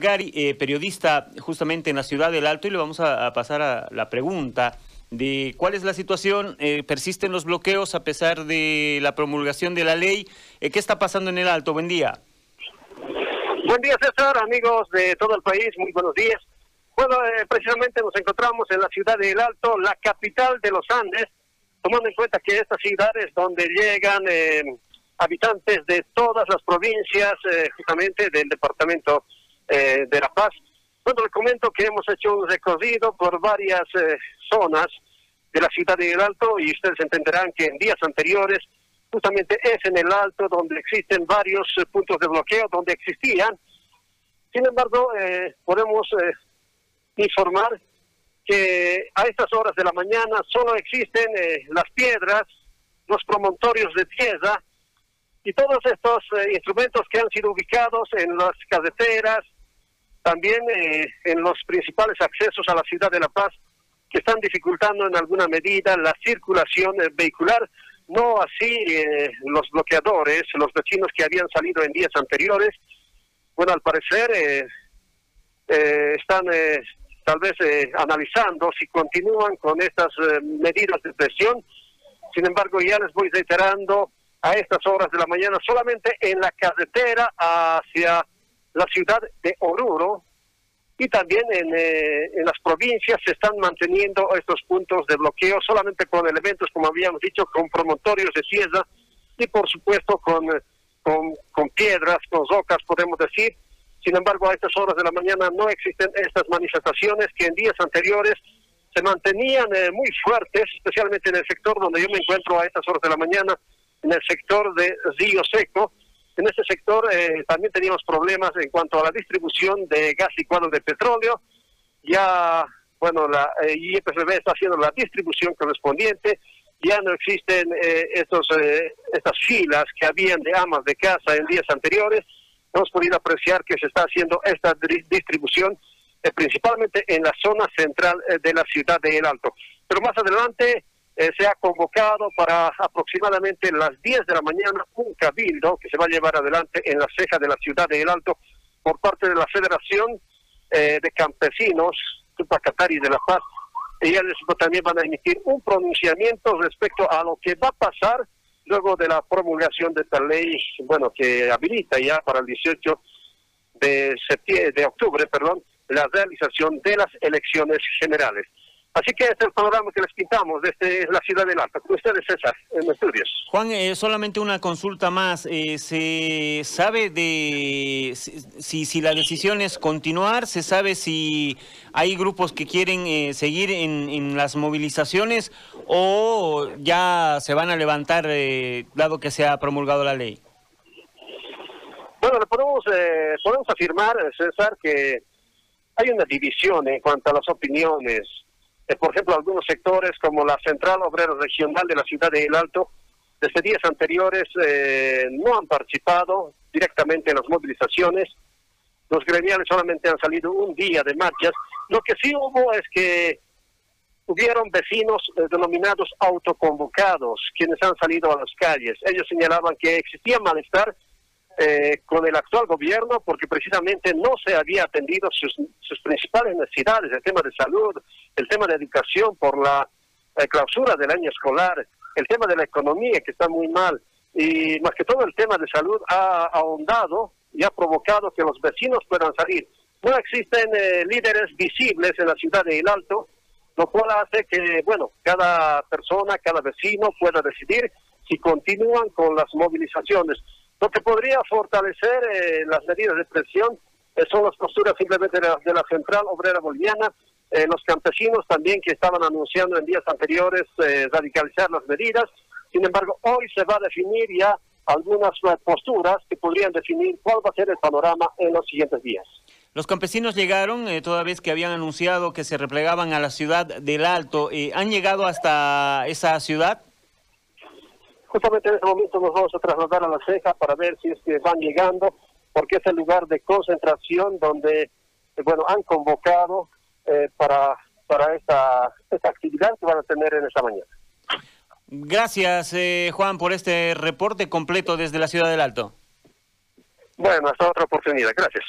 Gary, eh, periodista justamente en la ciudad del Alto, y le vamos a, pasar a la pregunta de cuál es la situación. Eh, ¿Persisten los bloqueos a pesar de la promulgación de la ley? Eh, ¿Qué está pasando en el Alto? Buen día. Buen día, César, amigos de todo el país, muy buenos días. Bueno, precisamente nos encontramos en la ciudad del Alto, la capital de los Andes, tomando en cuenta que esta ciudad es donde llegan habitantes de todas las provincias, justamente del departamento eh, de La Paz. Bueno, les comento que hemos hecho un recorrido por varias eh, zonas de la ciudad de El Alto y ustedes entenderán que en días anteriores justamente es en el Alto donde existen varios eh, puntos de bloqueo, donde existían. Sin embargo, podemos informar que a estas horas de la mañana solo existen las piedras, los promontorios de tierra y todos estos instrumentos que han sido ubicados en las carreteras, también eh, en los principales accesos a la ciudad de La Paz, que están dificultando en alguna medida la circulación eh, vehicular, no así eh, los bloqueadores, los vecinos que habían salido en días anteriores, bueno, al parecer están tal vez analizando si continúan con estas medidas de presión, sin embargo ya les voy reiterando a estas horas de la mañana solamente en la carretera hacia la ciudad de Oruro y también en, eh, en las provincias se están manteniendo estos puntos de bloqueo solamente con elementos, como habíamos dicho, con promontorios de tierra y por supuesto con, eh, con, con piedras, con rocas, podemos decir. Sin embargo, a estas horas de la mañana no existen estas manifestaciones que en días anteriores se mantenían eh, muy fuertes, especialmente en el sector donde yo me encuentro a estas horas de la mañana, en el sector de Río Seco, en ese sector eh, también teníamos problemas en cuanto a la distribución de gas licuado de petróleo. Ya, bueno, la eh, IPFB está haciendo la distribución correspondiente. Ya no existen eh, estos, eh, estas filas que habían de amas de casa en días anteriores. Hemos podido apreciar que se está haciendo esta distribución principalmente en la zona central de la ciudad de El Alto. Pero más adelante eh, se ha convocado para aproximadamente las 10 de la mañana un cabildo que se va a llevar adelante en la ceja de la ciudad de El Alto por parte de la Federación eh, de Campesinos Tupacatari de La Paz. Ellos también van a emitir un pronunciamiento respecto a lo que va a pasar luego de la promulgación de esta ley, bueno, que habilita ya para el 18 de septiembre, de octubre, perdón, la realización de las elecciones generales. Así que este es el panorama que les pintamos desde la ciudad del Alto. Con ustedes, César, en estudios. Juan, eh, solamente una consulta más. Eh, ¿Se sabe de si, si la decisión es continuar? ¿Se sabe si hay grupos que quieren eh, seguir en, en, las movilizaciones o ya se van a levantar dado que se ha promulgado la ley? Bueno, podemos, podemos afirmar, César, que hay una división en cuanto a las opiniones por ejemplo, algunos sectores como la Central Obrera Regional de la ciudad de El Alto, desde días anteriores eh, no han participado directamente en las movilizaciones. Los gremiales solamente han salido un día de marchas. Lo que sí hubo es que hubieron vecinos eh, denominados autoconvocados, quienes han salido a las calles. Ellos señalaban que existía malestar eh, con el actual gobierno porque precisamente no se había atendido sus, sus principales necesidades, el tema de salud, el tema de educación por la eh, clausura del año escolar, el tema de la economía que está muy mal y más que todo el tema de salud ha ahondado y ha provocado que los vecinos puedan salir. No existen eh, líderes visibles en la ciudad de El Alto, lo cual hace que, bueno, cada persona, cada vecino pueda decidir si continúan con las movilizaciones. Lo que podría fortalecer eh, las medidas de presión eh, son las posturas simplemente de la, Central Obrera Boliviana, eh, los campesinos también que estaban anunciando en días anteriores radicalizar las medidas. Sin embargo, hoy se va a definir ya algunas posturas que podrían definir cuál va a ser el panorama en los siguientes días. Los campesinos llegaron, toda vez que habían anunciado que se replegaban a la ciudad del Alto. ¿Han llegado hasta esa ciudad? Justamente en este momento nos vamos a trasladar a la ceja para ver si es que van llegando, porque es el lugar de concentración donde, eh, bueno, han convocado eh, para, para esta, esta actividad que van a tener en esta mañana. Gracias, eh, Juan, por este reporte completo desde la Ciudad del Alto. Bueno, hasta otra oportunidad. Gracias.